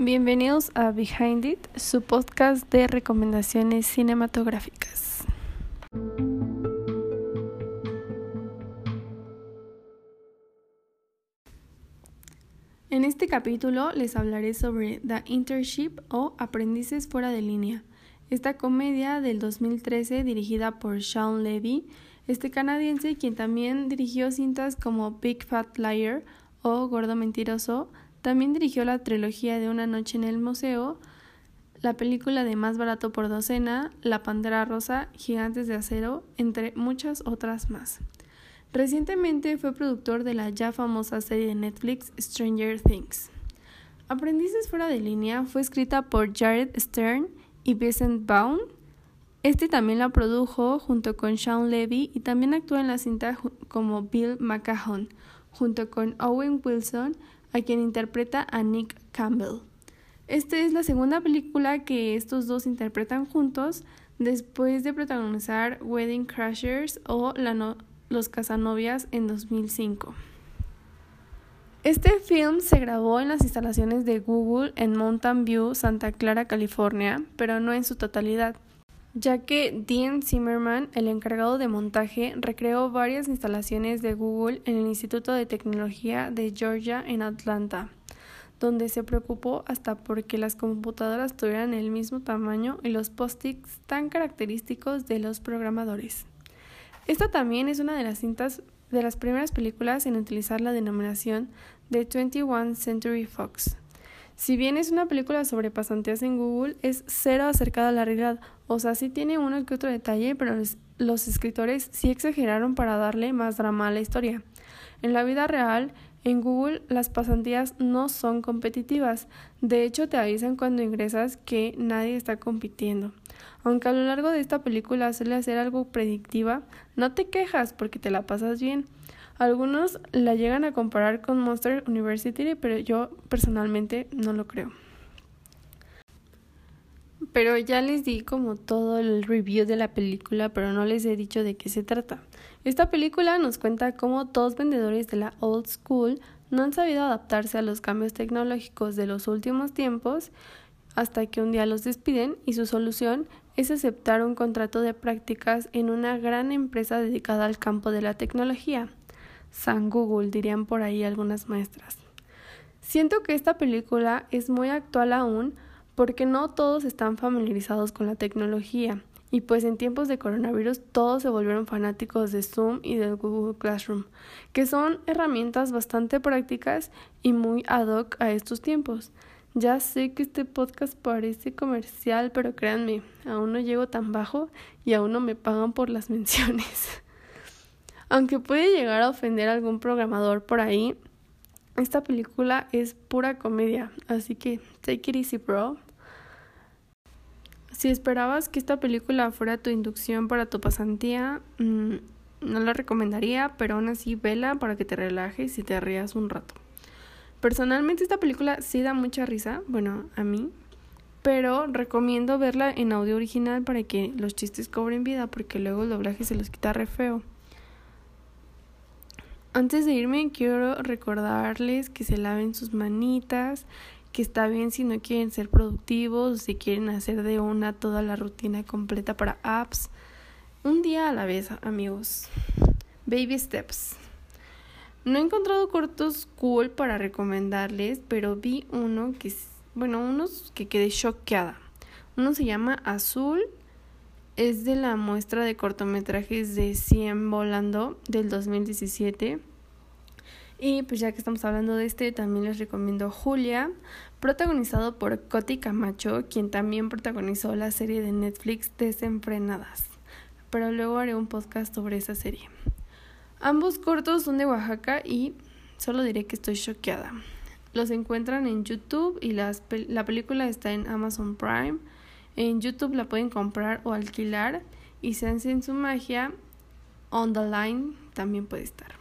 Bienvenidos a Behind It, su podcast de recomendaciones cinematográficas. En este capítulo les hablaré sobre The Internship o Aprendices fuera de línea. Esta comedia del 2013 dirigida por Sean Levy, este canadiense quien también dirigió cintas como Big Fat Liar o Gordo Mentiroso, también dirigió la trilogía de Una noche en el museo, la película de Más barato por docena, La Pantera Rosa, Gigantes de Acero, entre muchas otras más. Recientemente fue productor de la ya famosa serie de Netflix Stranger Things. Aprendices fuera de línea fue escrita por Jared Stern y Vincent Vaughn. Este también la produjo junto con Sean Levy y también actuó en la cinta como Bill McCahon, junto con Owen Wilson, a quien interpreta a Nick Campbell. Esta es la segunda película que estos dos interpretan juntos después de protagonizar Wedding Crashers o Los Casanovias en 2005. Este film se grabó en las instalaciones de Google en Mountain View, Santa Clara, California, pero no en su totalidad ya que Dean Zimmerman, el encargado de montaje, recreó varias instalaciones de Google en el Instituto de Tecnología de Georgia en Atlanta, donde se preocupó hasta porque las computadoras tuvieran el mismo tamaño y los post-its tan característicos de los programadores. Esta también es una de las cintas de las primeras películas en utilizar la denominación de 21 Century Fox. Si bien es una película sobre pasantías en Google, es cero acercada a la realidad. O sea, sí tiene uno que otro detalle, pero los escritores sí exageraron para darle más drama a la historia. En la vida real, en Google las pasantías no son competitivas. De hecho, te avisan cuando ingresas que nadie está compitiendo. Aunque a lo largo de esta película suele hacer algo predictiva, no te quejas porque te la pasas bien. Algunos la llegan a comparar con Monster University, pero yo personalmente no lo creo. Pero ya les di como todo el review de la película, pero no les he dicho de qué se trata. Esta película nos cuenta cómo dos vendedores de la old school no han sabido adaptarse a los cambios tecnológicos de los últimos tiempos hasta que un día los despiden y su solución es aceptar un contrato de prácticas en una gran empresa dedicada al campo de la tecnología. San Google, dirían por ahí algunas maestras. Siento que esta película es muy actual aún porque no todos están familiarizados con la tecnología y pues en tiempos de coronavirus todos se volvieron fanáticos de Zoom y del Google Classroom, que son herramientas bastante prácticas y muy ad hoc a estos tiempos. Ya sé que este podcast parece comercial, pero créanme, aún no llego tan bajo y aún no me pagan por las menciones. Aunque puede llegar a ofender a algún programador por ahí, esta película es pura comedia, así que take it easy, bro. Si esperabas que esta película fuera tu inducción para tu pasantía, mm, no la recomendaría, pero aún así vela para que te relajes y te rías un rato. Personalmente esta película sí da mucha risa, bueno, a mí, pero recomiendo verla en audio original para que los chistes cobren vida, porque luego el doblaje se los quita re feo. Antes de irme, quiero recordarles que se laven sus manitas, que está bien si no quieren ser productivos, si quieren hacer de una toda la rutina completa para apps. Un día a la vez, amigos. Baby steps. No he encontrado cortos cool para recomendarles, pero vi uno que, bueno, unos que quedé choqueada. Uno se llama Azul, es de la muestra de cortometrajes de 100 Volando del 2017. Y pues ya que estamos hablando de este, también les recomiendo Julia, protagonizado por Coti Camacho, quien también protagonizó la serie de Netflix Desenfrenadas. Pero luego haré un podcast sobre esa serie. Ambos cortos son de Oaxaca y solo diré que estoy choqueada. Los encuentran en YouTube y la película está en Amazon Prime. En YouTube la pueden comprar o alquilar y si hacen su magia, on the line también puede estar.